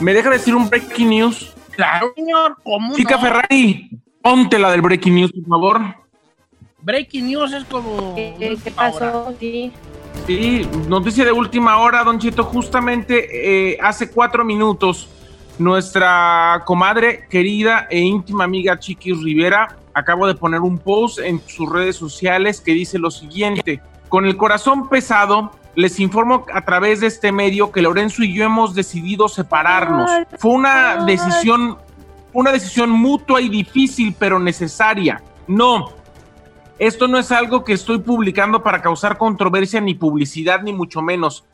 ¿Me deja decir un breaking news? Claro, señor, ¿cómo Chica no? Ferrari, ponte la del breaking news, por favor. Breaking news es como... ¿Qué, qué última hora. pasó? Sí. Sí, noticia de última hora, Don Cheto. Justamente eh, hace cuatro minutos, nuestra comadre querida e íntima amiga Chiquis Rivera acabo de poner un post en sus redes sociales que dice lo siguiente: Con el corazón pesado, les informo a través de este medio que Lorenzo y yo hemos decidido separarnos. Fue una decisión, una decisión mutua y difícil, pero necesaria. No, esto no es algo que estoy publicando para causar controversia ni publicidad, ni mucho menos.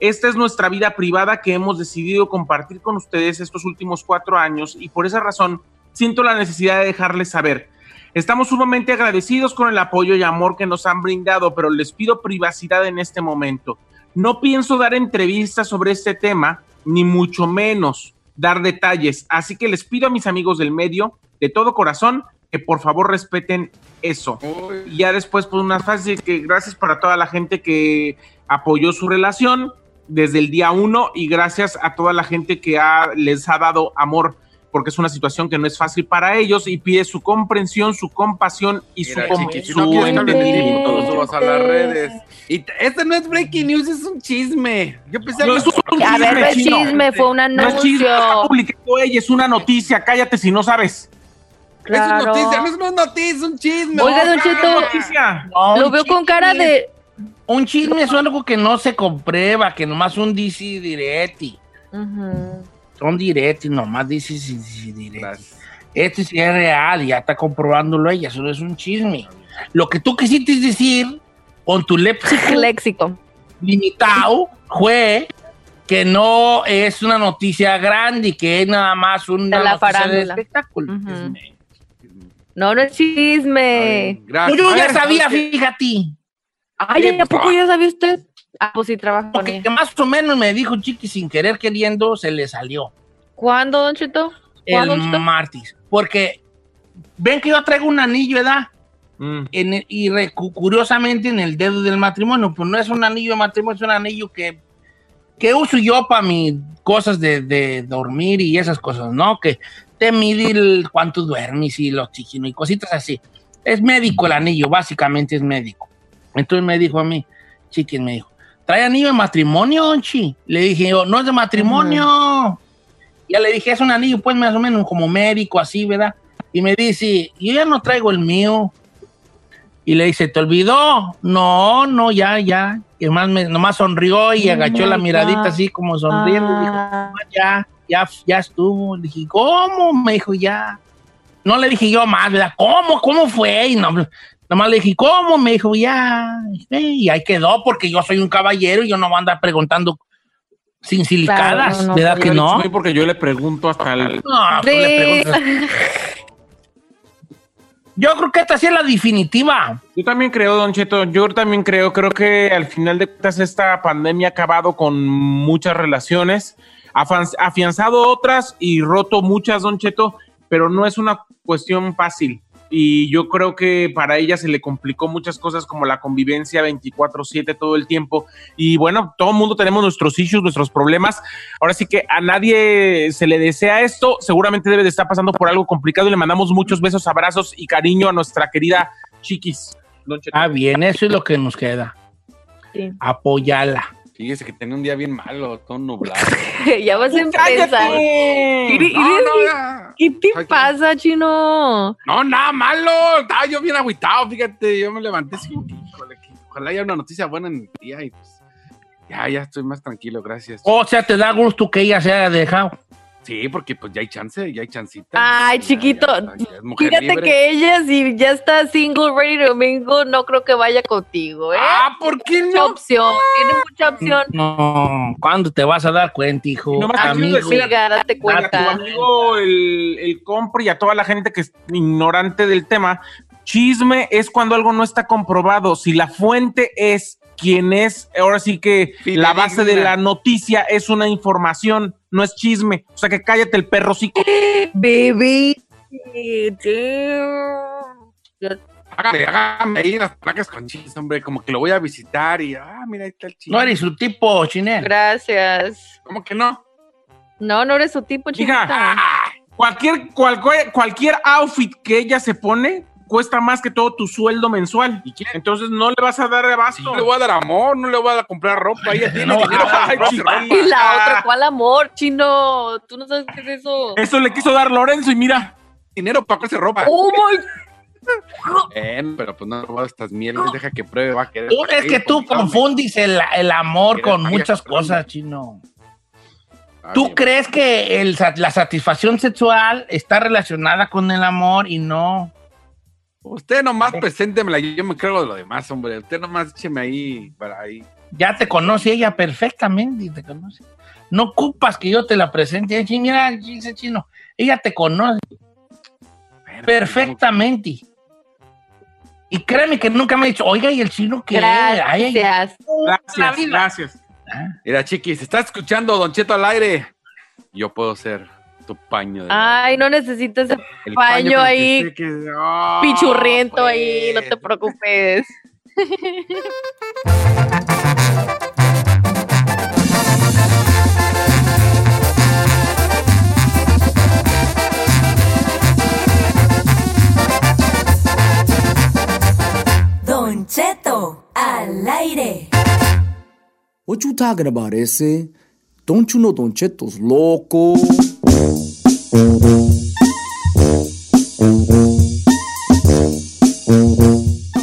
Esta es nuestra vida privada que hemos decidido compartir con ustedes estos últimos cuatro años y por esa razón siento la necesidad de dejarles saber. Estamos sumamente agradecidos con el apoyo y amor que nos han brindado, pero les pido privacidad en este momento. No pienso dar entrevistas sobre este tema, ni mucho menos dar detalles, así que les pido a mis amigos del medio, de todo corazón, que por favor respeten eso. Y ya después, pues una frase que gracias para toda la gente que apoyó su relación desde el día uno y gracias a toda la gente que ha, les ha dado amor, porque es una situación que no es fácil para ellos y pide su comprensión, su compasión y su, Mira, com- chiqui, si su no entendimiento. no lo subas a las redes. Y este no es breaking news, es un chisme. Yo pensé No, que es un A ver, no es chisme, fue un No es chisme, anuncio. ella, es una noticia, cállate si no sabes. es una noticia, no es una noticia, es un chisme. Oiga, Don Es Cheto, noticia. No, lo veo con cara chisme- de... Un chisme es algo que no se comprueba, que nomás un DC diretti. Ujú. Son diretti, nomás sí, diretti. Gracias. Este sí es real, ya está comprobándolo ella, eso no es un chisme. Lo que tú quisiste decir con tu léxico Léxico. limitado fue que no es una noticia grande y que es nada más una De la noticia de farándula. espectáculo. No, no es chisme. Gracias. Yo ya sabía, fíjate. Ay, ¿a poco pues, ya sabía usted? Ah, pues sí, trabajo con Porque ella. más o menos me dijo Chiqui sin querer queriendo, se le salió. ¿Cuándo, Don Cheto? El martes. Porque ven que yo traigo un anillo, ¿verdad? Mm. En el- y re- curiosamente en el dedo del matrimonio, pues no es un anillo de matrimonio, es un anillo que, que uso yo para mis cosas de, de dormir y esas cosas, ¿no? Que te mide el cuánto duermes y el oxígeno y cositas así. Es médico el anillo, básicamente es médico. Entonces me dijo a mí, chiquen, me dijo, ¿trae anillo de matrimonio, Onchi? Le dije yo, no es de matrimonio. Ya le dije, es un anillo, pues más o menos como médico, así, ¿verdad? Y me dice, yo ya no traigo el mío. Y le dice, ¿te olvidó? No, no, ya, ya. Y nomás, me, nomás sonrió y Oh agachó la miradita God. así como sonriendo. y dijo, Ah, "Ah, ya, ya, ya estuvo. Le dije, ¿cómo? Me dijo, ya. No le dije yo más, ¿verdad? ¿Cómo? ¿Cómo fue? Y no, nomás le dije, ¿cómo? Me dijo, ya. Y ahí quedó, porque yo soy un caballero y yo no voy a andar preguntando sin silicadas, no, no, ¿verdad Yo que le no? chisme Porque yo le pregunto hasta el... No, le sí. preguntas. Yo creo que esta sí es la definitiva. Yo también creo, Don Cheto, yo también creo, creo que al final de cuentas esta pandemia ha acabado con muchas relaciones, afianzado otras y roto muchas, Don Cheto, pero no es una cuestión fácil. Y yo creo que para ella se le complicó muchas cosas como la convivencia 24/7 todo el tiempo y bueno, todo el mundo tenemos nuestros issues, nuestros problemas. Ahora sí que a nadie se le desea esto, seguramente debe de estar pasando por algo complicado y le mandamos muchos besos, abrazos y cariño a nuestra querida Chiquis. Ah, bien, eso es lo que nos queda. Sí. Apoyala. Fíjese que tenía un día bien malo, todo nublado. ya vas a empezar. Ya. ¿Qué te Ay, pasa, chino? No, nada malo. Estaba yo bien agüitado, fíjate. Yo me levanté así, como que, híjole, que ojalá haya una noticia buena en el día y pues ya, ya estoy más tranquilo, gracias. O sea, te da gusto que ella se haya dejado. Sí, porque pues ya hay chance, ya hay chancita. Ay, Ya, chiquito. ya, ya Fíjate libre. que ella, si ya está single, ready to mingle, no creo que vaya contigo, ¿eh? Ah, ¿por qué mucha no? opción, tiene mucha opción. No, ¿cuándo te vas a dar cuenta, hijo? Quiero Amigo. decir- Amiga, date a tu cuenta. amigo el, el compre y a toda la gente que es ignorante del tema, chisme es cuando algo no está comprobado. Si la fuente es quien es, ahora sí que la base de la noticia es una información, no es chisme. O sea que cállate el perro Baby. damn. Ya- Hágale, hágame ahí las placas con chis, hombre, como que lo voy a visitar y, ah, mira, ahí está el chis. No eres su tipo, Chinel. Gracias. ¿Cómo que no? No, no eres su tipo, chiquita. Hija, cualquier, cualquier, cualquier outfit que ella se pone cuesta más que todo tu sueldo mensual. ¿Y quién? Entonces no le vas a dar abasto. No le voy a dar amor, no le voy a dar- comprar ropa. Ella tiene No, ay, ropa. Y la otra, ¿cuál amor, chino? Tú no sabes qué es eso. Eso le quiso dar Lorenzo y mira. Dinero para comprarse ropa. Oh my pero pues no dar estas mieles, deja que pruebe, va a querer. Tú- es que tú confundes el, el amor con muchas cosas, chino. ¿Tú crees que el la satisfacción sexual está relacionada con el amor y no? Usted nomás preséntemela, yo yo me encargo de lo demás, hombre. Usted nomás écheme ahí, para ahí. Ya te conoce ella perfectamente, te conoce. No ocupas que yo te la presente. Mira, dice chino, ella te conoce Bueno, perfectamente. Y créeme que nunca me ha dicho, oiga, ¿y el chino qué? Ay, ay, Gracias. Gracias, gracias. Mira, chiquis, está escuchando Don Cheto al aire. Yo puedo ser tu paño. de Ay, no necesitas ese el paño que ahí, que- Ah, pichurriento ahí, no pues. te preocupes. Don Cheto, al aire. What you talking about, ese? Don't you know Don Cheto's loco?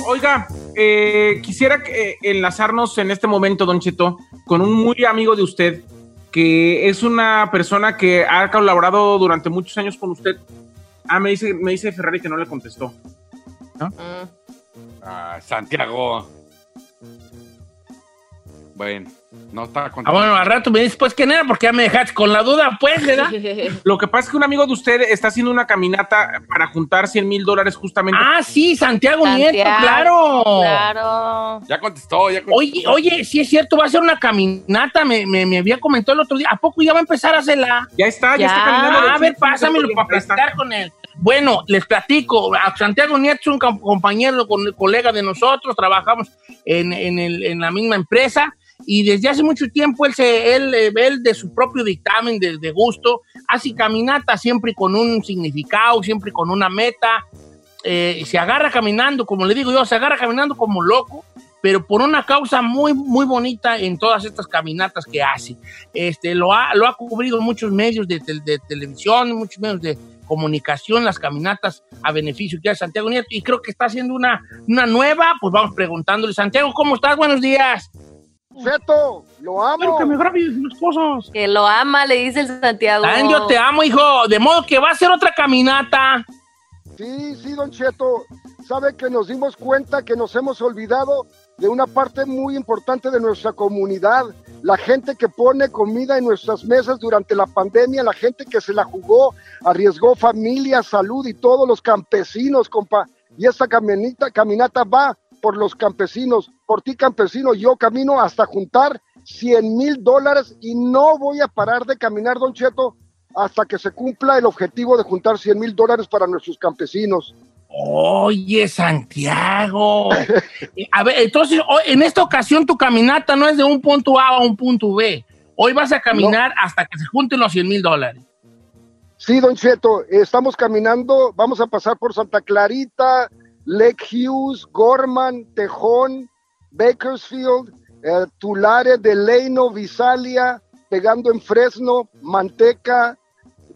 Oiga, eh, quisiera que, eh, enlazarnos en este momento, Don Cheto, con un muy amigo de usted, que es una persona que ha colaborado durante muchos años con usted. Ah, me dice, me dice Ferrari que no le contestó. Mm. Ah, Santiago. Bueno, no está Ah, contento. bueno, al rato me dices, pues, ¿quién era? Porque ya me dejaste con la duda, pues, ¿verdad? Lo que pasa es que un amigo de usted está haciendo una caminata para juntar 100 mil dólares justamente. ah, sí, Santiago, Santiago, Nieto, claro. Claro. Ya contestó, ya contestó. Oye, oye, sí es cierto, va a ser una caminata, me, me, me había comentado el otro día. ¿A poco ya va a empezar a hacerla? Ya está, ya, Ya. está caminando. Ah, a ver, pásamelo para platicar con él. Bueno, les platico. A Santiago Nieto es un com- compañero, con, colega de nosotros, trabajamos en, en el- en la misma empresa y desde hace mucho tiempo él, se, él, eh, él de su propio dictamen, de, de gusto, hace caminata siempre con un significado, siempre con una meta. Eh, se agarra caminando, como le digo yo, se agarra caminando como loco, pero por una causa muy, muy bonita en todas estas caminatas que hace. Este, lo, ha, lo ha cubrido en muchos medios de, de televisión, muchos medios de comunicación, las caminatas a beneficio que hace Santiago Nieto, y creo que está haciendo una, una nueva, pues vamos preguntándole, Santiago, ¿cómo estás? Buenos días. Cheto, lo Quiero que amo. me grabes las cosas. Que lo ama, le dice el Santiago. Yo te amo, hijo, de modo que va a ser otra caminata. Sí, sí, don Cheto. Sabe que nos dimos cuenta que nos hemos olvidado de una parte muy importante de nuestra comunidad. La gente que pone comida en nuestras mesas durante la pandemia, la gente que se la jugó, arriesgó familia, salud y todos los campesinos, compa. Y esta caminita, caminata va por los campesinos, por ti campesino, yo camino hasta juntar 100 mil dólares y no voy a parar de caminar, don Cheto, hasta que se cumpla el objetivo de juntar 100 mil dólares para nuestros campesinos. Oye, Santiago. A ver, entonces, en esta ocasión tu caminata no es de un punto A a un punto B. Hoy vas a caminar hasta que se junten los 100 mil dólares. Sí, Don Cheto, estamos caminando, vamos a pasar por Santa Clarita, Lake Hughes, Gorman, Tejón, Bakersfield, eh, Tulare, Delano, Visalia, pegando en Fresno, Manteca,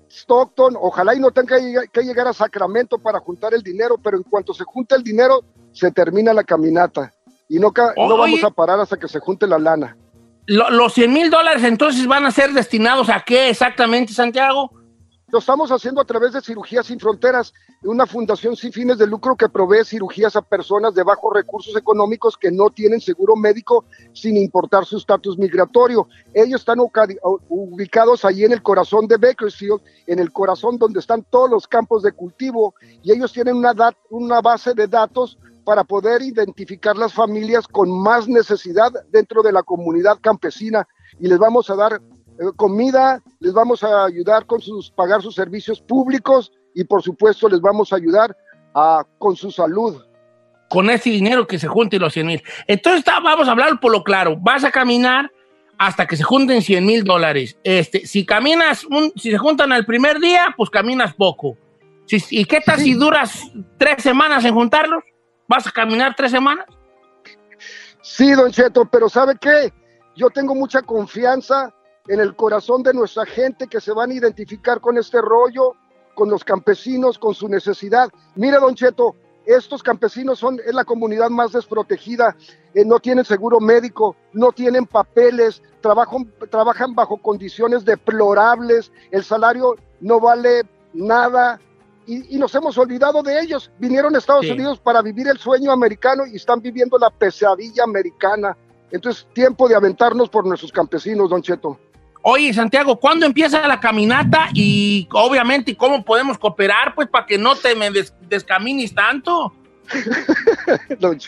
Stockton. Ojalá y no tenga que lleg- que llegar a Sacramento para juntar el dinero, pero en cuanto se junta el dinero, se termina la caminata. Y no, no vamos a parar hasta que se junte la lana. Lo- los 100 mil dólares entonces van a ser destinados a qué exactamente, Santiago? Lo estamos haciendo a través de Cirugías Sin Fronteras, una fundación sin fines de lucro que provee cirugías a personas de bajos recursos económicos que no tienen seguro médico sin importar su estatus migratorio. Ellos están ubicados allí en el corazón de Bakersfield, en el corazón donde están todos los campos de cultivo, y ellos tienen una, base de datos para poder identificar las familias con más necesidad dentro de la comunidad campesina y les vamos a dar comida, les vamos a ayudar con sus pagar sus servicios públicos y por supuesto les vamos a ayudar a, con su salud. Con ese dinero que se junten los 100 mil. Entonces vamos a hablar por lo claro. Vas a caminar hasta que se junten 100 mil dólares. Este, si caminas, un- si se juntan el primer día, pues caminas poco. Si- ¿Y qué tal si duras tres semanas en juntarlos? ¿Vas a caminar tres semanas? Sí, don Cheto, pero ¿sabe qué? Yo tengo mucha confianza en el corazón de nuestra gente que se van a identificar con este rollo, con los campesinos, con su necesidad. Mire, don Cheto, estos campesinos son es la comunidad más desprotegida, eh, no tienen seguro médico, no tienen papeles, trabajan, trabajan bajo condiciones deplorables, el salario no vale nada y, y nos hemos olvidado de ellos. Vinieron a Estados Sí. Unidos para vivir el sueño americano y están viviendo la pesadilla americana. Entonces, tiempo de aventarnos por nuestros campesinos, don Cheto. Oye, Santiago, ¿cuándo empieza la caminata? Y obviamente, ¿cómo podemos cooperar? Pues para que no te me des- descamines tanto. Don.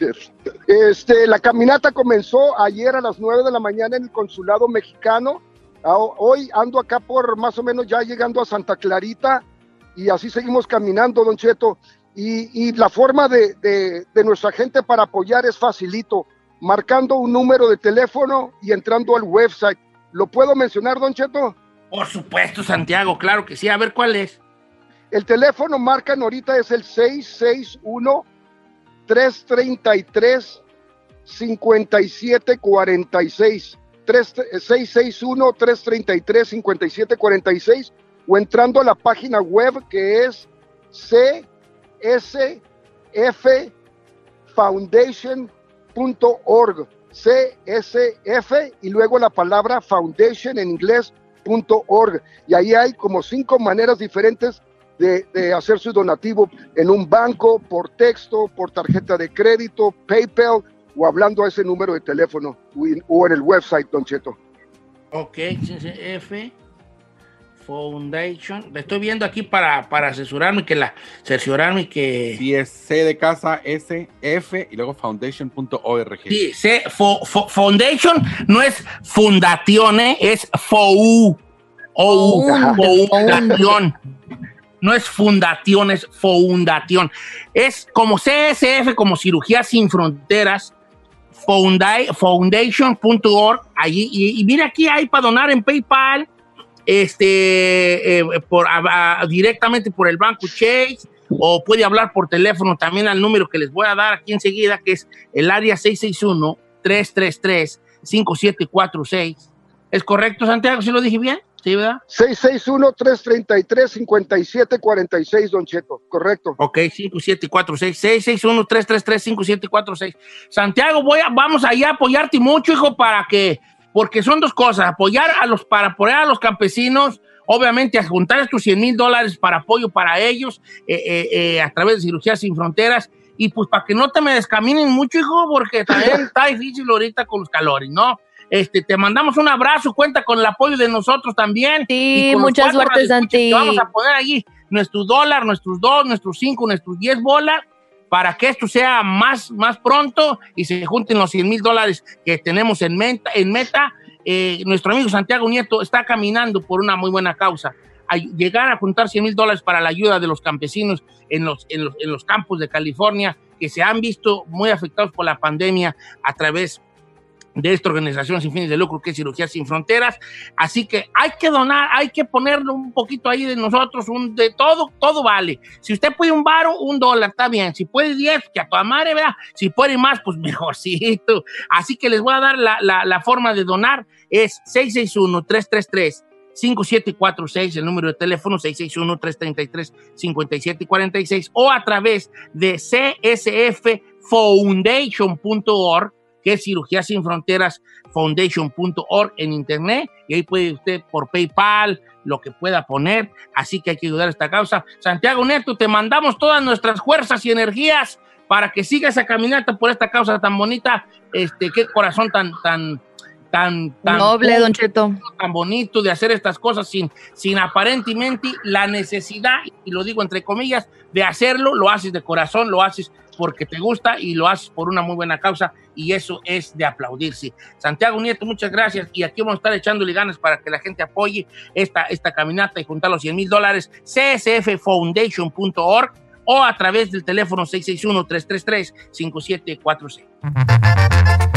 Este, la caminata comenzó ayer a las 9 de la mañana en el consulado mexicano. Ah, Hoy ando acá por más o menos ya llegando a Santa Clarita y así seguimos caminando, don Cheto. Y, la forma de, de- de nuestra gente para apoyar es facilito, marcando un número de teléfono y entrando al website. ¿Lo puedo mencionar, don Cheto? Por supuesto, Santiago, claro que sí. A ver cuál es. El teléfono marcan ahorita es el 661 333 5746 661 333 5746 o entrando a la página web que es csffoundation.org csf y luego la palabra foundation en inglés punto org y ahí hay como cinco maneras diferentes de, hacer su donativo en un banco, por texto, por tarjeta de crédito, PayPal o hablando a ese número de teléfono o en, el website, Don Cheto. Ok, F Foundation. Le estoy viendo aquí para, para asesorarme que la cerciorarme que Sí, es C de casa, S, F y luego foundation.org. sí, C, fo- fo- Foundation no es fundación, ¿eh? es FOU. OU, Ajá. fundación. No es fundación, es fundación. Es como CSF, como Cirugía Sin Fronteras, founda- foundation.org. Allí, y, y mira, aquí hay para donar en PayPal, este, eh, por, a- a- directamente por el banco Chase, o puede hablar por teléfono también al número que les voy a dar aquí enseguida, que es el área 661-333-5746. ¿Es correcto, Santiago? ¿Sí lo dije bien? ¿Sí, verdad? 661-333-5746, Don Cheto, correcto. Ok, 5746 661-333-5746. Santiago, voy a, vamos allá a apoyarte mucho, hijo, para que, porque son dos cosas, apoyar a los, para apoyar a los campesinos, obviamente a juntar estos 100 mil dólares para apoyo para ellos, eh, eh, eh, a través de Cirugías Sin Fronteras, y pues para que no te me descaminen mucho, hijo, porque también está difícil ahorita con los calores, ¿no? Este, te mandamos un abrazo, cuenta con el apoyo de nosotros también. Sí, y con los mucha cuatro suerte, radioescuchas Santi. Vamos a poner allí nuestro dólar, nuestros dos, nuestros cinco, nuestros diez bolas para que esto sea más, más pronto y se junten los 100 mil dólares que tenemos en meta. En meta. Eh, nuestro amigo Santiago Nieto está caminando por una muy buena causa. llegar a juntar 100 mil dólares para la ayuda de los campesinos en los, en, los, en los campos de California que se han visto muy afectados por la pandemia a través de esta organización sin fines de lucro que es Cirugía Sin Fronteras. Así que hay que donar, hay que ponerle un poquito ahí de nosotros, un, de todo, todo vale. Si usted puede un varo, un dólar, está bien. Si puede 10, que a toda madre, ¿verdad? Si puede más, pues mejorcito. Así que les voy a dar la, la- la forma de donar. Es 661-333. 5746, el número de teléfono 661-333-5746 o a través de csffoundation.org que es Cirugía Sin Fronteras Foundation.org en internet y ahí puede usted por PayPal, lo que pueda poner, así que hay que ayudar a esta causa. Santiago Neto, te mandamos todas nuestras fuerzas y energías para que siga esa caminata por esta causa tan bonita, este, qué corazón tan, tan, tan, tan Noble, Don Cheto. tan bonito de hacer estas cosas sin, sin aparentemente la necesidad, y lo digo entre comillas, de hacerlo, lo haces de corazón, lo haces porque te gusta y lo haces por una muy buena causa y eso es de aplaudirse. Santiago Nieto, muchas gracias y aquí vamos a estar echándole ganas para que la gente apoye esta, esta caminata y juntar los 100 mil dólares, csffoundation.org o a través del teléfono 661-333-5746.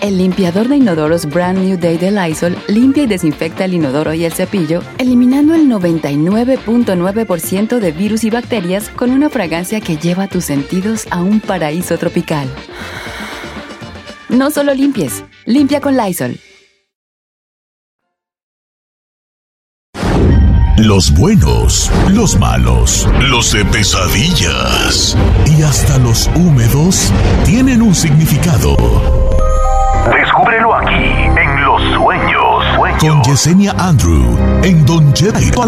El limpiador de inodoros Brand New Day de Lysol limpia y desinfecta el inodoro y el cepillo, eliminando el 99.9% de virus y bacterias con una fragancia que lleva tus sentidos a un paraíso tropical. No solo limpies, limpia con Lysol. Los buenos, los malos, los de pesadillas y hasta los húmedos tienen un significado. Descúbrelo aquí en Los Sueños. Con Yesenia Andrew en Don Cheto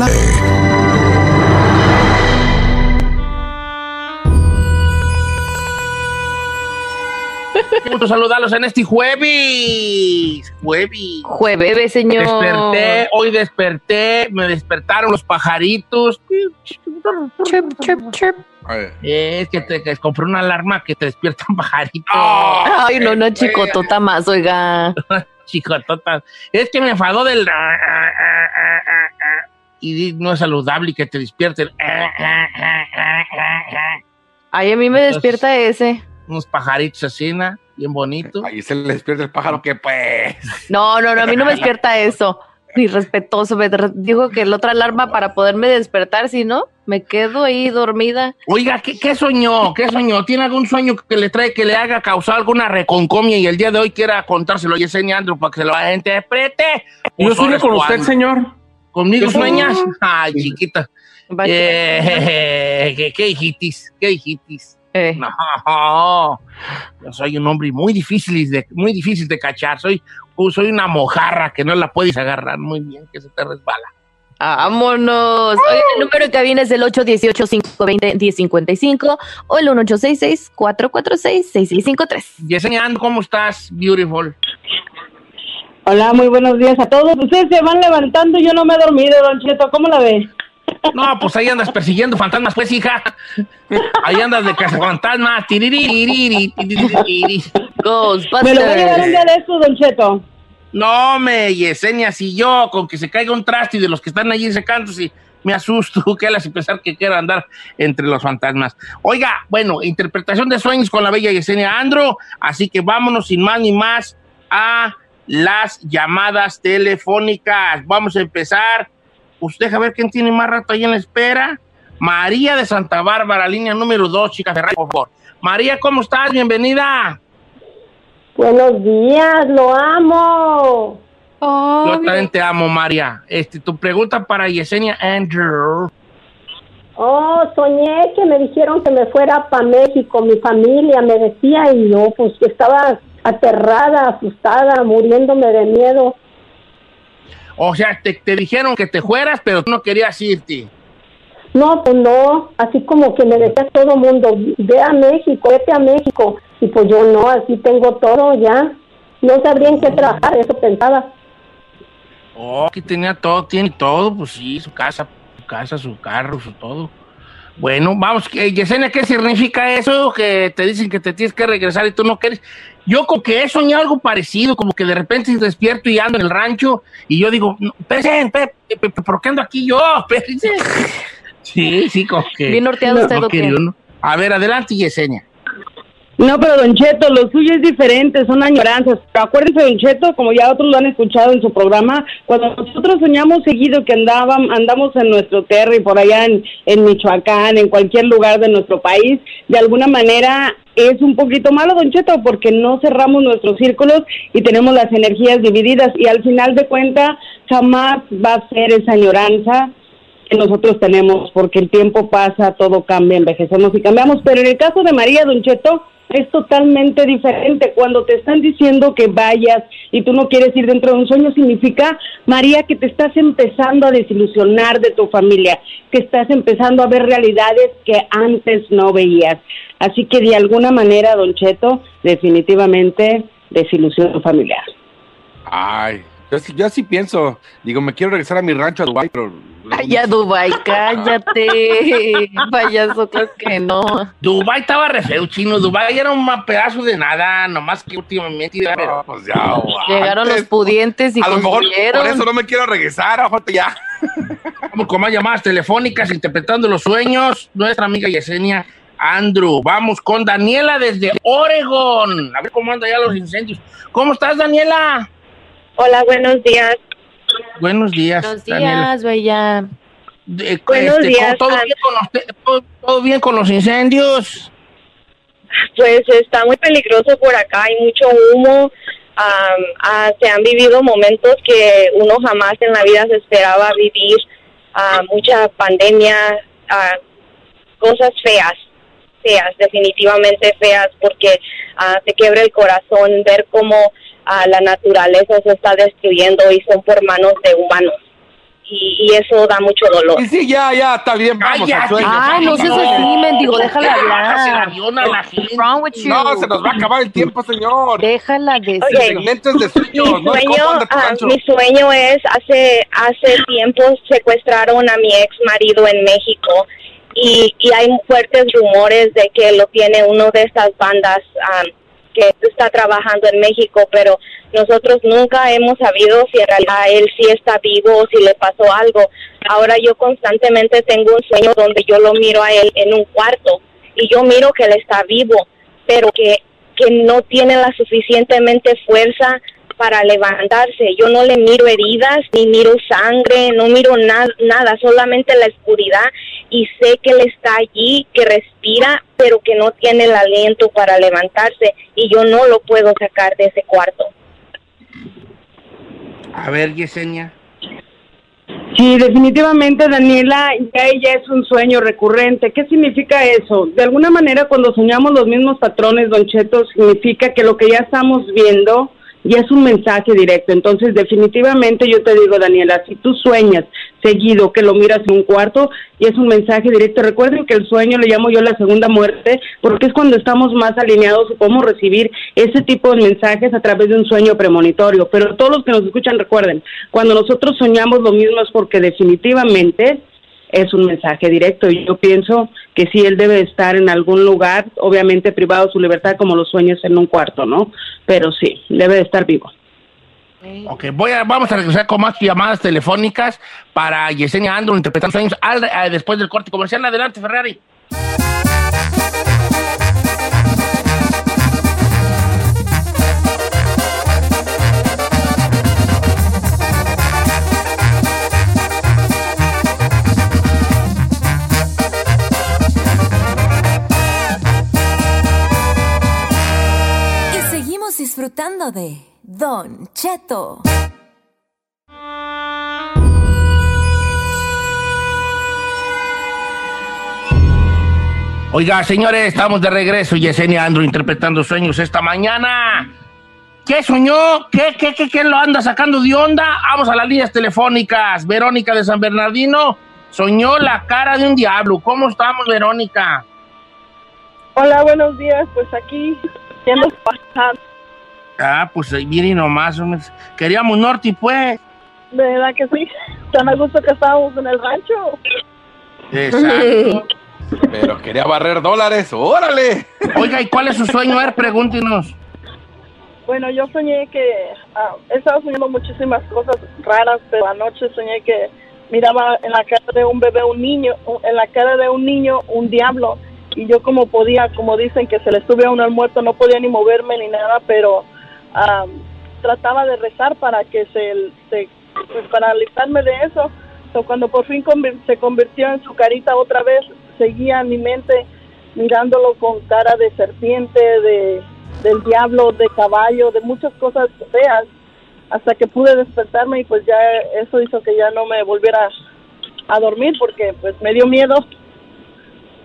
Qué gusto saludarlos en este jueves. Jueves. Jueves, señor. Desperté, hoy desperté, me despertaron los pajaritos. Chip, chip, chip. Es que te que compré una alarma que te despierta un pajarito. Ay, no, no, chicotota más, oiga. Chicotota. Es que me enfadó del. Y no es saludable que te despierten. Ay, a mí me despierta ese. Unos pajaritos así, ¿no? Bien bonitos. Ahí se le despierta el pájaro que pues. No, no, no, a mí no me despierta eso. Ni respetuoso. Me dijo que la otra alarma para poderme despertar, si no, me quedo ahí dormida. Oiga, ¿qué, qué soñó? ¿Qué soñó? ¿Tiene algún sueño que le trae que le haga causar alguna reconcomia y el día de hoy quiera contárselo y Yesenia Andrew para que se lo interprete? Yo Pues sueño ahora con usted, señor. ¿Conmigo Yo sueño- sueñas? Ay, chiquita. Eh, ¿qué, ¿Qué hijitis? ¿Qué hijitis? Eh. No, yo soy un hombre muy difícil de, muy difícil de cachar. Soy, soy una mojarra que no la puedes agarrar muy bien, que se te resbala. Vámonos. El número de cabina es el 818-520-1055 o el 1866-446-6653. Yesenia ¿cómo estás? Beautiful. Hola, muy buenos días a todos. Ustedes se van levantando, yo no me he dormido, Don Cheto. ¿Cómo la ve? No, pues ahí andas persiguiendo fantasmas, pues, hija. Ahí andas de cazafantasmas. Me lo voy a llevar un día de estos, Don Cheto. No, me Yesenia, si yo, con que se caiga un traste y de los que están allí secándose, me asusto, que las y pensar que quiero andar entre los fantasmas. Oiga, bueno, interpretación de sueños con la bella Yesenia Andro, así que vámonos sin más ni más a las llamadas telefónicas. Vamos a empezar. Usted deja ver quién tiene más rato ahí en la espera. María de Santa Bárbara, línea número 2, chica Ferrari, por favor. María, ¿cómo estás? Bienvenida. Buenos días, lo amo. Yo también te amo, María. Este, tu pregunta para Yesenia Andrew. Oh, soñé que me dijeron que me fuera para México, mi familia me decía y yo pues que estaba aterrada, asustada, muriéndome de miedo. O sea, te, te dijeron que te fueras, pero tú no querías irte. No, pues no, así como que me decía todo mundo, ve a México, vete a México. Y pues yo no, así tengo todo ya. No sabría en qué trabajar, eso pensaba. Oh, aquí tenía todo, tiene todo, pues sí, su casa, su casa, su carro, su todo. Bueno, vamos, que- Yesenia, ¿qué significa eso? Que te dicen que te tienes que regresar y tú no quieres. Yo como que he soñado algo parecido, como que de repente despierto y ando en el rancho y yo digo, no, espé- ¿por qué ando aquí yo? Sí, sí, como que. Bien norteado usted, no ¿o qué? quería uno. A ver, adelante, Yesenia. No, pero Don Cheto, lo suyo es diferente, son añoranzas. Pero acuérdense, Don Cheto, como ya otros lo han escuchado en su programa, cuando nosotros soñamos seguido que andaban, andamos en nuestro terry, por allá en, en Michoacán, en cualquier lugar de nuestro país, de alguna manera es un poquito malo, Don Cheto, porque no cerramos nuestros círculos y tenemos las energías divididas y al final de cuentas jamás va a ser esa añoranza que nosotros tenemos, porque el tiempo pasa, todo cambia, envejecemos y cambiamos. Pero en el caso de María Don Cheto, es totalmente diferente. Cuando te están diciendo que vayas y tú no quieres ir dentro de un sueño, significa, María, que te estás empezando a desilusionar de tu familia, que estás empezando a ver realidades que antes no veías. Así que de alguna manera, Don Cheto, definitivamente desilusión familiar. Ay, yo, sí- yo sí pienso. Digo, me quiero regresar a mi rancho a Dubái, pero. Ay, ya, Dubai, cállate. Payaso, claro que no. Dubai estaba re feo, chino. Dubai era un pedazo de nada, nomás que últimamente. pero- pues ya, Llegaron los pudientes y A lo mejor por eso no me quiero regresar, ojalá ya. Vamos con más llamadas telefónicas interpretando los sueños. Nuestra amiga Yesenia Andrew. Vamos con Daniela desde Oregon. A ver cómo andan ya los incendios. ¿Cómo estás, Daniela? Hola, buenos días. Buenos días, Buenos Daniela. días, bella. Eh, Buenos este, días, ¿todo, bien con usted- todo- todo bien con los incendios? Pues está muy peligroso por acá, hay mucho humo. ah, se han vivido momentos que uno jamás en la vida se esperaba vivir. ah, mucha pandemia, ah, cosas feas, feas, definitivamente feas, porque ah, te quiebra el corazón ver cómo ah, la naturaleza se está destruyendo y son por manos de humanos. y, y eso da mucho dolor. Y sí, ya, ya, está bien, vamos al sueño. Ay, no seas así, mendigo, déjala hablar. avión a la gente. What's wrong with you? No, se nos va a acabar el tiempo, señor. Déjala de Ok. Segmentos de Mi sueños, es sueño, ah, mi sueño es hace hace tiempo secuestraron a mi ex marido en México y, y hay fuertes rumores de que lo tiene uno de estas bandas ah, que está trabajando en México, pero nosotros nunca hemos sabido si en realidad él sí está vivo o si le pasó algo. Ahora yo constantemente tengo un sueño donde yo lo miro a él en un cuarto y yo miro que él está vivo, pero que, que no tiene la suficientemente fuerza para levantarse. Yo no le miro heridas, ni miro sangre, no miro na- nada, solamente la oscuridad y sé que él está allí, que respira, pero que no tiene el aliento para levantarse y yo no lo puedo sacar de ese cuarto. A ver, Yesenia. Sí, definitivamente, Daniela, ya ella es un sueño recurrente. ¿Qué significa eso? De alguna manera, cuando soñamos los mismos patrones, Don Cheto, significa que lo que ya estamos viendo ya es un mensaje directo. Entonces, definitivamente, yo te digo, Daniela, si tú sueñas seguido que lo miras en un cuarto y es un mensaje directo, recuerden que el sueño le llamo yo la segunda muerte, porque es cuando estamos más alineados y podemos recibir ese tipo de mensajes a través de un sueño premonitorio. Pero todos los que nos escuchan, recuerden, cuando nosotros soñamos lo mismo es porque definitivamente es un mensaje directo y yo pienso que sí, él debe estar en algún lugar, obviamente privado de su libertad como los sueños en un cuarto, ¿no? Pero sí, debe de estar vivo. Ok, voy a, vamos a regresar con más llamadas telefónicas para Yesenia Andro interpretando sueños al- eh, después del corte comercial. Adelante, Ferrari. Disfrutando de Don Cheto. Oiga, señores, estamos de regreso. Yesenia Andro interpretando sueños esta mañana. ¿Qué soñó? ¿Qué, qué, qué, qué lo anda sacando de onda? Vamos a las líneas telefónicas. Verónica de San Bernardino soñó la cara de un diablo. ¿Cómo estamos, Verónica? Hola, buenos días. Pues aquí, yendo pasar. Ah, pues ahí viene nomás. Queríamos Norte, pues. De verdad que sí. Tan a gusto que estábamos en el rancho. Exacto. Pero quería barrer dólares, órale. Oiga, ¿y cuál es su sueño? A ver, pregúntenos. Bueno, yo soñé que ah, he estado soñando muchísimas cosas raras, pero anoche soñé que miraba en la cara de un bebé un niño, en la cara de un niño un diablo y yo como podía, como dicen que se le sube a uno al muerto, no podía ni moverme ni nada, pero ah, trataba de rezar para que se, se pues, para librarme de eso. So, cuando por fin convir- se convirtió en su carita otra vez, seguía mi mente mirándolo con cara de serpiente, de del diablo, de caballo, de muchas cosas feas, hasta que pude despertarme y pues ya eso hizo que ya no me volviera a dormir porque pues me dio miedo.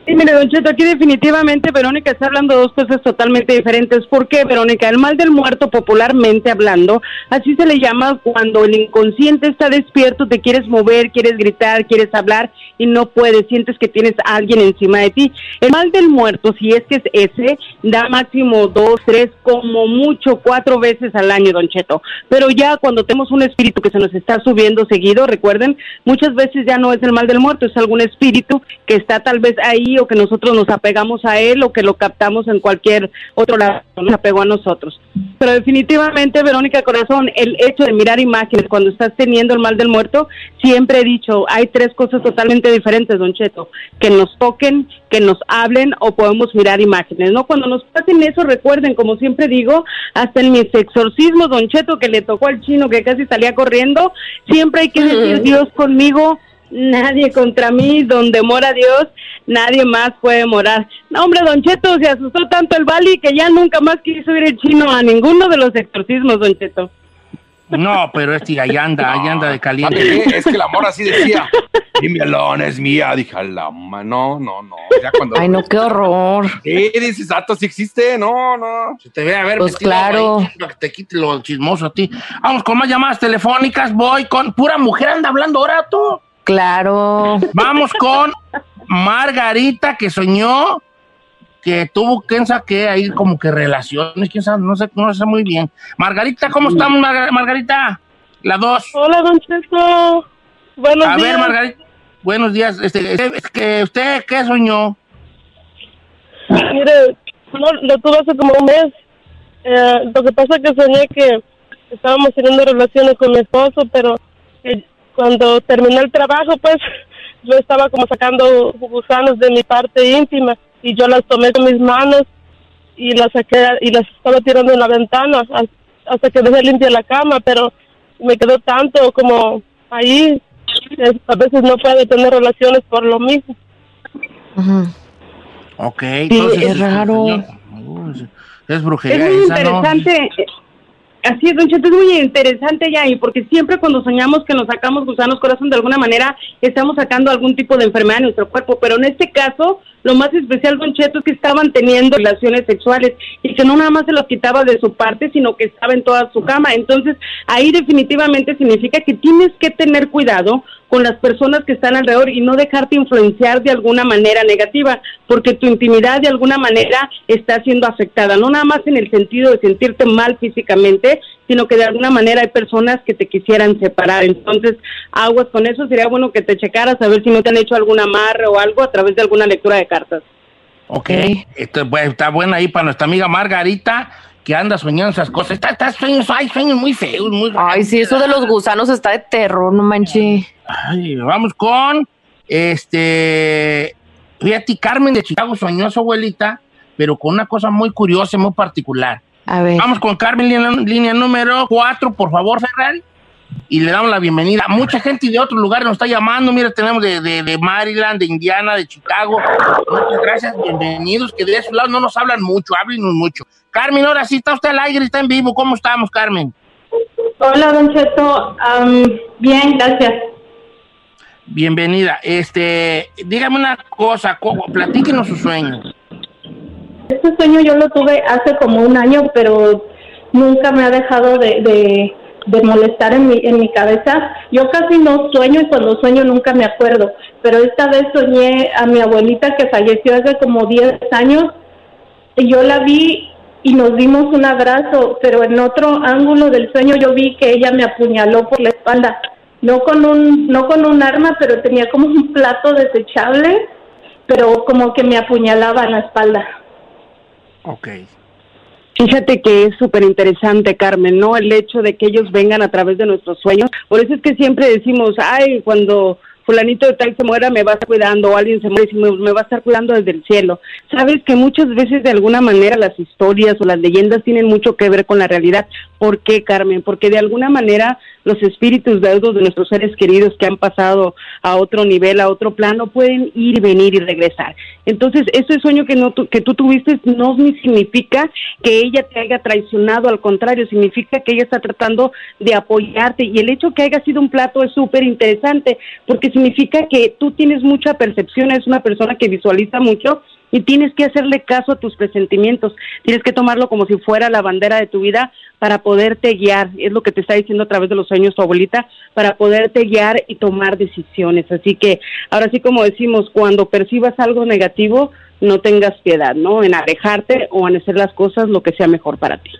Sí, mire, Don Cheto, aquí definitivamente Verónica está hablando de dos cosas totalmente diferentes. ¿Por qué, Verónica? El mal del muerto, popularmente hablando, así se le llama cuando el inconsciente está despierto, te quieres mover, quieres gritar, quieres hablar y no puedes, sientes que tienes a alguien encima de ti. El mal del muerto, si es que es ese, da máximo dos, tres, como mucho cuatro veces al año, Don Cheto. Pero ya cuando tenemos un espíritu que se nos está subiendo seguido, recuerden, muchas veces ya no es el mal del muerto, es algún espíritu que está tal vez ahí o que nosotros nos apegamos a él o que lo captamos en cualquier otro lado, nos apegó a nosotros. Pero definitivamente, Verónica Corazón, el hecho de mirar imágenes cuando estás teniendo el mal del muerto, siempre he dicho, hay tres cosas totalmente diferentes, Don Cheto, que nos toquen, que nos hablen o podemos mirar imágenes, ¿no? Cuando nos pasen eso, recuerden, como siempre digo, hasta en mis exorcismos, Don Cheto, que le tocó al chino que casi salía corriendo, siempre hay que decir Dios conmigo, nadie contra mí, donde mora Dios, nadie más puede morar. No, hombre, Don Cheto, se asustó tanto el Bali que ya nunca más quiso ir el chino a ninguno de los exorcismos, Don Cheto. No, pero este ahí anda, ahí anda de ¿Sabe caliente. Es que el amor así decía. y mi alona es mía. Dije, a la ma- no, no, no. Ya cuando. Ay, no, qué horror. Sí, dices, Sato, sí existe. No, no. Se te ve a ver Pues metido claro. ahí, para que te quite lo chismoso a ti. Vamos con más llamadas telefónicas. Voy con pura mujer anda hablando ahora tú. Claro. Vamos con Margarita que soñó que tuvo, quién sabe qué, ahí como que relaciones, quién sabe, no sé, no sé muy bien. Margarita, ¿cómo estamos, Marga- Margarita? La dos. Hola, Don Cheto. Buenos A días. ver, Margarita, buenos días. Este, este, ¿Usted qué soñó? Mire, no, lo tuve hace como un mes. Eh, lo que pasa es que soñé que estábamos teniendo relaciones con mi esposo, pero que cuando terminé el trabajo, pues yo estaba como sacando gusanos de mi parte íntima y yo las tomé con mis manos y las saqué y las estaba tirando en la ventana has- hasta que dejé limpia la cama, pero me quedó tanto como ahí. que A veces no puedo tener relaciones por lo mismo. Ok, Sí, entonces. es raro. Es es brujería Es muy esa, ¿no? Así es, Don Cheto, es muy interesante ya, y porque siempre cuando soñamos que nos sacamos gusanos corazón, de alguna manera estamos sacando algún tipo de enfermedad en nuestro cuerpo, pero en este caso, lo más especial, Don Cheto, es que estaban teniendo relaciones sexuales y que no nada más se los quitaba de su parte, sino que estaba en toda su cama. Entonces, ahí definitivamente significa que tienes que tener cuidado con las personas que están alrededor y no dejarte influenciar de alguna manera negativa, porque tu intimidad de alguna manera está siendo afectada, no nada más en el sentido de sentirte mal físicamente, sino que de alguna manera hay personas que te quisieran separar. Entonces, aguas con eso, sería bueno que te checaras a ver si no te han hecho algún amarre o algo a través de alguna lectura de cartas. Ok, Esto, pues, está buena ahí para nuestra amiga Margarita, que anda soñando esas cosas. Está, está sueños, hay sueños muy feos, muy Ay, sí, eso de los gusanos está de terror, no manches. Ay, vamos con, este, fíjate, Carmen de Chicago soñó a su abuelita, pero con una cosa muy curiosa y muy particular. A ver. Vamos con Carmen, línea, línea número 4, por favor, Ferrari. Y le damos la bienvenida. Mucha gente de otros lugares nos está llamando. Mira, tenemos de, de- de Maryland, de Indiana, de Chicago. Muchas gracias, bienvenidos. Que de esos lados no nos hablan mucho, háblenos mucho. Carmen, ahora sí está usted al aire, está en vivo. ¿Cómo estamos, Carmen? Hola, Don Cheto. Am, bien, gracias. Bienvenida. Este, dígame una cosa, co- platíquenos su sueño. Este sueño yo lo tuve hace como un año, pero nunca me ha dejado de, de, de molestar en mi, en mi cabeza. Yo casi no sueño y cuando sueño nunca me acuerdo, pero esta vez soñé a mi abuelita que falleció hace como 10 años y yo la vi y nos dimos un abrazo, pero en otro ángulo del sueño yo vi que ella me apuñaló por la espalda. No con un no con un arma, pero tenía como un plato desechable, pero como que me apuñalaba en la espalda. Ok. Fíjate que es súper interesante, Carmen, ¿no? El hecho de que ellos vengan a través de nuestros sueños. Por eso es que siempre decimos, ay, cuando fulanito de tal se muera, me va a estar cuidando, o alguien se muere, me, me va a estar cuidando desde el cielo. Sabes que muchas veces, de alguna manera, las historias o las leyendas tienen mucho que ver con la realidad. ¿Por qué, Carmen? Porque de alguna manera los espíritus deudos de nuestros seres queridos que han pasado a otro nivel, a otro plano, pueden ir venir y regresar. Entonces, ese sueño que, no, tu- que tú tuviste no ni significa que ella te haya traicionado, al contrario, significa que ella está tratando de apoyarte. Y el hecho que haya sido un plato es súper interesante, porque significa que tú tienes mucha percepción, es una persona que visualiza mucho y tienes que hacerle caso a tus presentimientos, tienes que tomarlo como si fuera la bandera de tu vida para poderte guiar, es lo que te está diciendo a través de los sueños tu abuelita, para poderte guiar y tomar decisiones. Así que ahora sí como decimos, cuando percibas algo negativo, no tengas piedad, ¿no? En alejarte o en hacer las cosas lo que sea mejor para ti.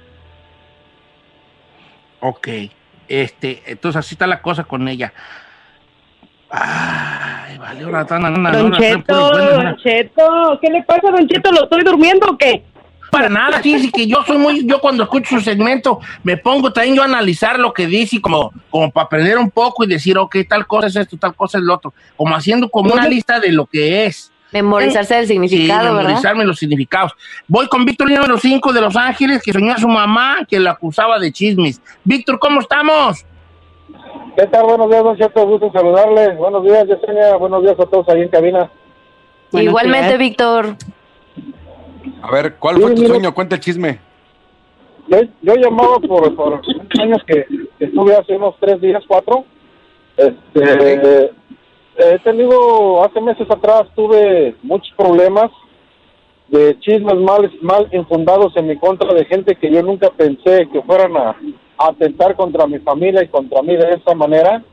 Ok. Este, entonces así está la cosa con ella. Ay, vale, ahora están Don Cheto, Don Cheto, ¿qué le pasa, Don Cheto? ¿Lo estoy durmiendo o qué? Para nada, fíjese que yo soy muy, yo cuando escucho su segmento me pongo también yo a analizar lo que dice y como, como para aprender un poco y decir, ok, tal cosa es esto, tal cosa es lo otro, como haciendo como una lista de lo que es. Memorizarse del Sí, significado, ¿verdad? memorizarme los significados. Voy con Víctor número 5 de Los Ángeles, que soñó a su mamá que la acusaba de chismes. Víctor, ¿cómo estamos? ¿Qué tal? Buenos días, Don Cheto. Gusto saludarle. Buenos días, Yesenia. Buenos días a todos ahí en cabina. Igualmente, Víctor. A ver, ¿cuál fue tu sueño? Cuenta el chisme. Yo, yo llamaba por, por años que, que estuve hace unos tres días, cuatro. Este, he tenido, hace meses atrás tuve muchos problemas de chismes mal, mal infundados en mi contra de gente que yo nunca pensé que fueran a atentar contra mi familia y contra mí de esta manera,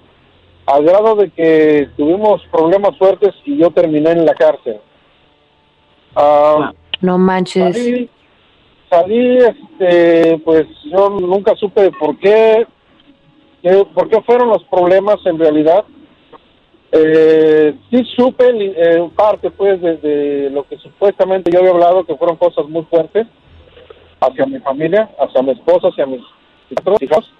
al grado de que tuvimos problemas fuertes y yo terminé en la cárcel. Ah, No manches. salí, salí, este, pues yo nunca supe por qué, qué- por qué fueron los problemas en realidad. Eh, sí supe eh, parte pues de, de lo que supuestamente yo había hablado, que fueron cosas muy fuertes hacia mi familia, hacia mi esposa, hacia mis hijos,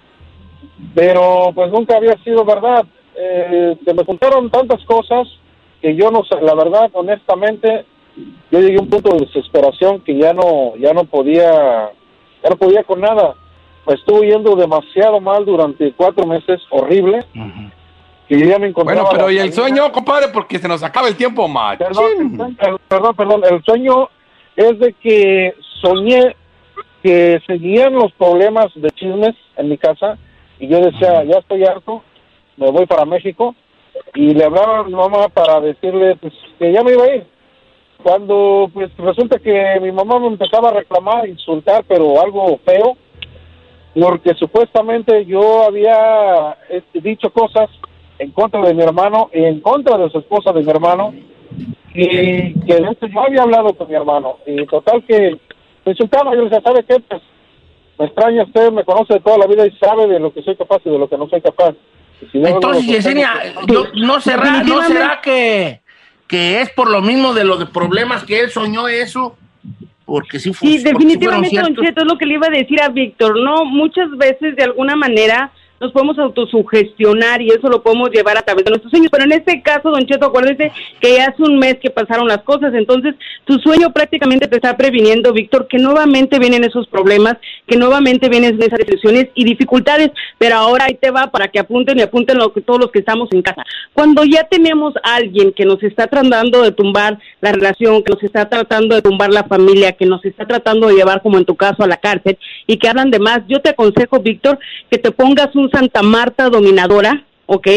pero pues nunca había sido verdad. Eh, se me juntaron tantas cosas que yo no sé, la verdad, honestamente, yo llegué a un punto de desesperación que ya no, ya no podía, ya no podía con nada. Me estuvo yendo demasiado mal durante cuatro meses, horrible. Que yo ya me. Bueno, pero ¿y el sueño, compadre? Porque se nos acaba el tiempo, macho. Perdón, perdón, perdón. El sueño es de que soñé que seguían los problemas de chismes en mi casa y yo decía, ya estoy harto, me voy para México y le hablaba a mi mamá para decirle pues, que ya me iba a ir. Cuando pues resulta que mi mamá me empezaba a reclamar, insultar, pero algo feo, porque supuestamente yo había este, dicho cosas en contra de mi hermano y en contra de su esposa de mi hermano y que de hecho yo había hablado con mi hermano y total que insultaba yo le decía sabe qué pues me extraña usted me conoce de toda la vida y sabe de lo que soy capaz y de lo que no soy capaz si no, no Entonces, lo Yesenia, sostengo, yo- ¿no será, no será que, que es por lo mismo de los problemas que él soñó eso? Porque sí, fu- Sí, definitivamente, Don. Cheto, es lo que le iba a decir a Víctor, ¿no? Muchas veces, de alguna manera, nos podemos autosugestionar y eso lo podemos llevar a través de nuestros sueños. Pero en este caso, Don Cheto, acuérdese que hace un mes que pasaron las cosas, entonces tu sueño prácticamente te está previniendo, Víctor, que nuevamente vienen esos problemas, que nuevamente vienen esas decisiones y dificultades, pero ahora ahí te va para que apunten y apunten lo que, todos los que estamos en casa. Cuando ya tenemos alguien que nos está tratando de tumbar la relación, que nos está tratando de tumbar la familia, que nos está tratando de llevar, como en tu caso, a la cárcel y que hablan de más, yo te aconsejo, Víctor, que te pongas un Santa Marta dominadora, ¿ok?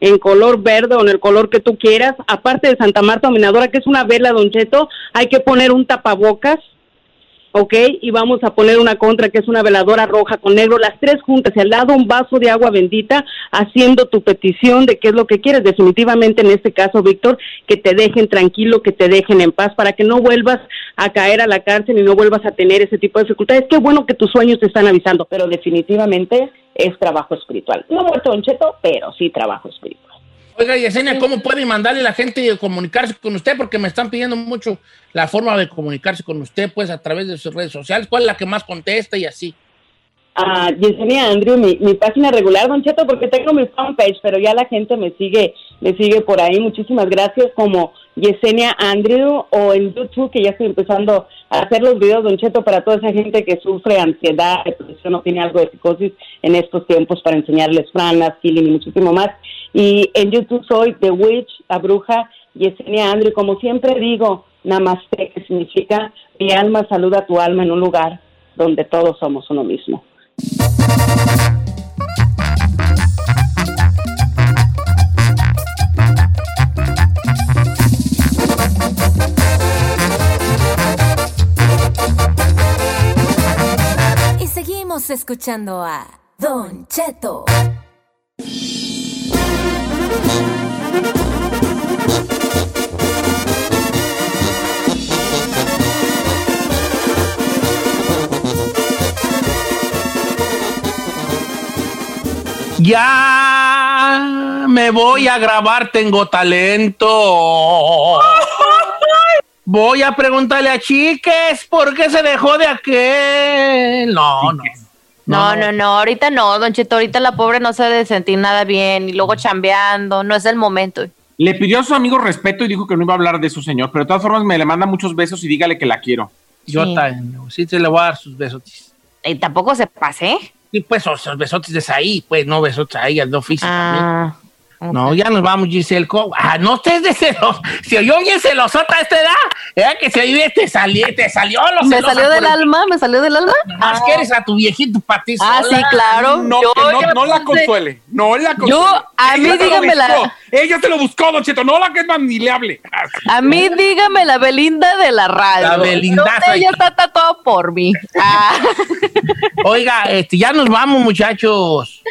En color verde o en el color que tú quieras. Aparte de Santa Marta dominadora, que es una vela, Don Cheto, hay que poner un tapabocas, ¿ok? Y vamos a poner una contra, que es una veladora roja con negro, las tres juntas, y al lado un vaso de agua bendita, haciendo tu petición de qué es lo que quieres. Definitivamente en este caso, Víctor, que te dejen tranquilo, que te dejen en paz, para que no vuelvas a caer a la cárcel y no vuelvas a tener ese tipo de dificultades. Qué bueno que tus sueños te están avisando, pero definitivamente es trabajo espiritual. No muerto Don Cheto, pero sí trabajo espiritual. Oiga, Yesenia, ¿cómo puede mandarle a la gente y comunicarse con usted? Porque me están pidiendo mucho la forma de comunicarse con usted, pues, a través de sus redes sociales. ¿Cuál es la que más contesta y así? a Yesenia Andrew, mi, mi página regular, Don Cheto, porque tengo mi fanpage, pero ya la gente me sigue, me sigue por ahí. Muchísimas gracias, como Yesenia Andrew, o en YouTube, que ya estoy empezando a hacer los videos, Don Cheto, para toda esa gente que sufre ansiedad, depresión o tiene algo de psicosis en estos tiempos, para enseñarles franas, healing y muchísimo más. Y en YouTube soy The Witch, la bruja, Yesenia Andrew. Como siempre digo, Namaste, que significa mi alma saluda a tu alma en un lugar donde todos somos uno mismo. Y seguimos escuchando a Don Cheto. Ya me voy a grabar, tengo talento. Voy a preguntarle a Chiques por qué se dejó de aquel. No, no. No, no, no, ahorita no, Don Cheto, ahorita la pobre no se debe sentir nada bien y luego chambeando, no es el momento. Le pidió a su amigo respeto y dijo que no iba a hablar de su señor, pero de todas formas me le manda muchos besos y dígale que la quiero. Yo Sí. también, sí se le voy a dar sus besotes. Y tampoco se pase. Sí, pues esos besotes de ahí, pues no besotes a ella, no físicamente. Ah, No, ya nos vamos, Giselle. Ah, no estés de celos. Se oyó bien celosota a esta edad. Era que se oye, te salió, te salió lo Me salió del el- alma, me salió del alma. Más que eres a tu viejito ti Ah, sí, claro. No, Yo no, la consuele. No la consuele. Yo, a Ella mí se lo dígame la- buscó. Ella se lo buscó, Don Cheto. No la que es más ni le hable. A mí dígame la Belinda de la radio. La Belindaza. Ella está tatuada por mí. Ah. Oiga, este, ya nos vamos, muchachos.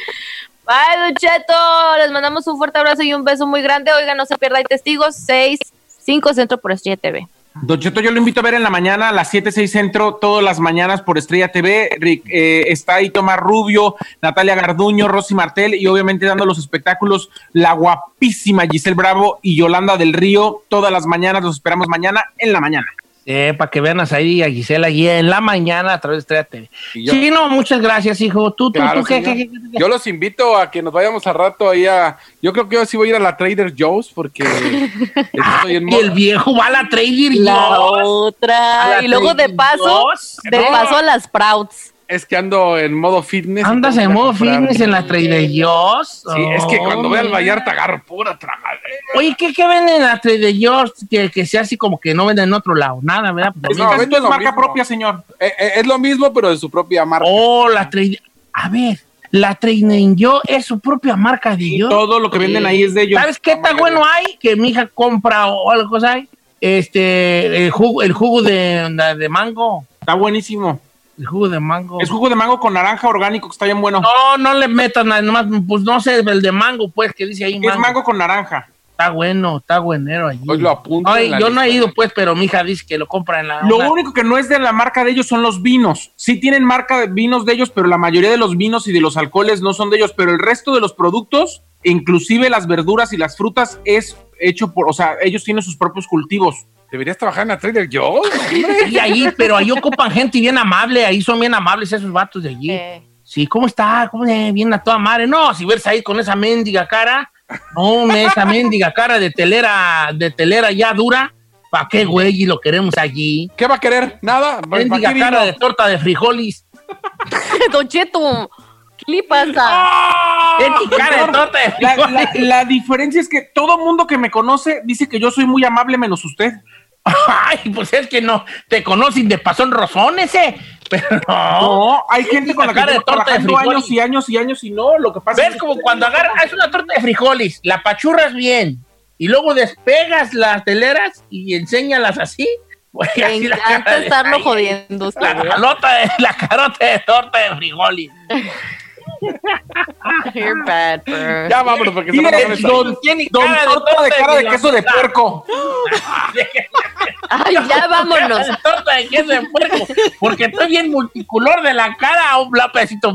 Bye, Don. Les mandamos un fuerte abrazo y un beso muy grande. Oiga, no se pierda. Hay testigos 6, 5 Centro por Estrella TV. Don yo lo invito a ver en la mañana a las 7, 6 centro, todas las mañanas por Estrella TV. Rick, eh, está ahí Tomás Rubio, Natalia Garduño, Rosy Martel y obviamente dando los espectáculos la guapísima Giselle Bravo y Yolanda del Río. Todas las mañanas, los esperamos mañana en la mañana. Eh, para que vean a Saí y a Gisela allí en la mañana a través de Estrella TV. yo- Sí, no, muchas gracias, hijo. Tú, tú, Claro, tú, ¿qué, señor. qué, qué, qué? Yo los invito a que nos vayamos a rato ahí a. Yo creo que yo sí voy a ir a la Trader Joe's porque estoy en Y el viejo va a la Trader La Joe's. otra. La Y luego de paso, Joe's. de No. paso a las Sprouts. Es que ando en modo fitness. ¿Andas en que modo comprar. fitness en la Trader Joe's? Sí, es que cuando veo al Vallarta agarro pura tramadera. Oye, ¿qué, qué venden en la Trader Joe's que, que sea así como que no venden en otro lado? Nada, ¿verdad? Es No, es lo marca mismo. propia, señor. Eh, eh, es lo mismo, pero de su propia marca. Oh, la Trader... A ver, la Trader Joe's es su propia marca de yo. todo lo que venden ahí es de ellos. ¿Sabes qué tan bueno hay? Que mi hija compra o algo hay. Este, el jugo, el jugo de, de mango. Está buenísimo. El jugo de mango. Es jugo de mango con naranja orgánico que está bien bueno. No, no le metas nada, nomás, pues no sé, el de mango, pues, que dice ahí es mango con naranja. Está bueno, está buenero allí. Hoy lo apunto. Ay, yo no he ido, pues, pero mi hija dice que lo compra en la... Lo una- único que no es de la marca de ellos son los vinos. Sí tienen marca de vinos de ellos, pero la mayoría de los vinos y de los alcoholes no son de ellos. Pero el resto de los productos, inclusive las verduras y las frutas, es hecho por, o sea, ellos tienen sus propios cultivos. Deberías trabajar en la Trader Joe's. Y ahí, pero ahí ocupan gente bien amable, ahí son bien amables esos vatos de allí. Eh, Sí, ¿cómo está? ¿Cómo eh, bien a toda madre? No, si ves ahí con esa mendiga cara, no, esa mendiga cara de telera, de telera ya dura, ¿para qué, güey? Y lo queremos allí. ¿Qué va a querer? Nada. ¿Para Mendiga cara de torta de frijoles. Don Cheto, ¿qué le pasa? Mendiga cara de torta de La, frijoles. la- la diferencia es que todo mundo que me conoce dice que yo soy muy amable menos usted. Ay, pues es que no, te conocen de pasón rozón ese. Pero no. No, hay gente con la que cara de torta de frijoles. años y años y años y no, lo que pasa ¿Ves es como cuando agarras, es una torta de frijoles, la pachurras bien y luego despegas las teleras y enséñalas así? Pues, Me así la encanta estarlo jodiendo. La carota de, la carota de torta de frijoles. You're bad, bro. Ya vámonos porque se poner don, Tiene don cara torta de cara de de queso de puerco. Ay, ya vámonos. torta de queso de puerco, porque estoy bien multicolor de la cara, un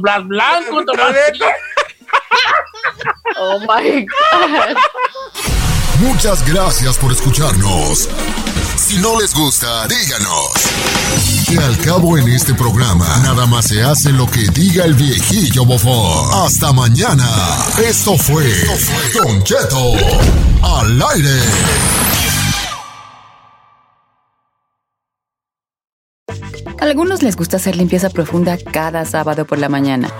blas blanco, más- Oh my God. Muchas gracias por escucharnos. Si no les gusta, díganos. Que al cabo en este programa, nada más se hace lo que diga el viejillo bofón. Hasta mañana. Esto fue Don Cheto al aire. A algunos les gusta hacer limpieza profunda cada sábado por la mañana.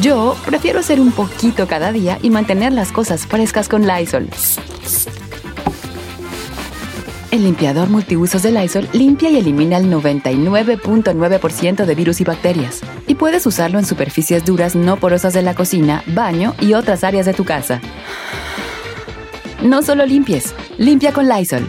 Yo prefiero hacer un poquito cada día y mantener las cosas frescas con Lysol. El limpiador multiusos de Lysol limpia y elimina el 99.9% de virus y bacterias. Y puedes usarlo en superficies duras no porosas de la cocina, baño y otras áreas de tu casa. No solo limpies, limpia con Lysol.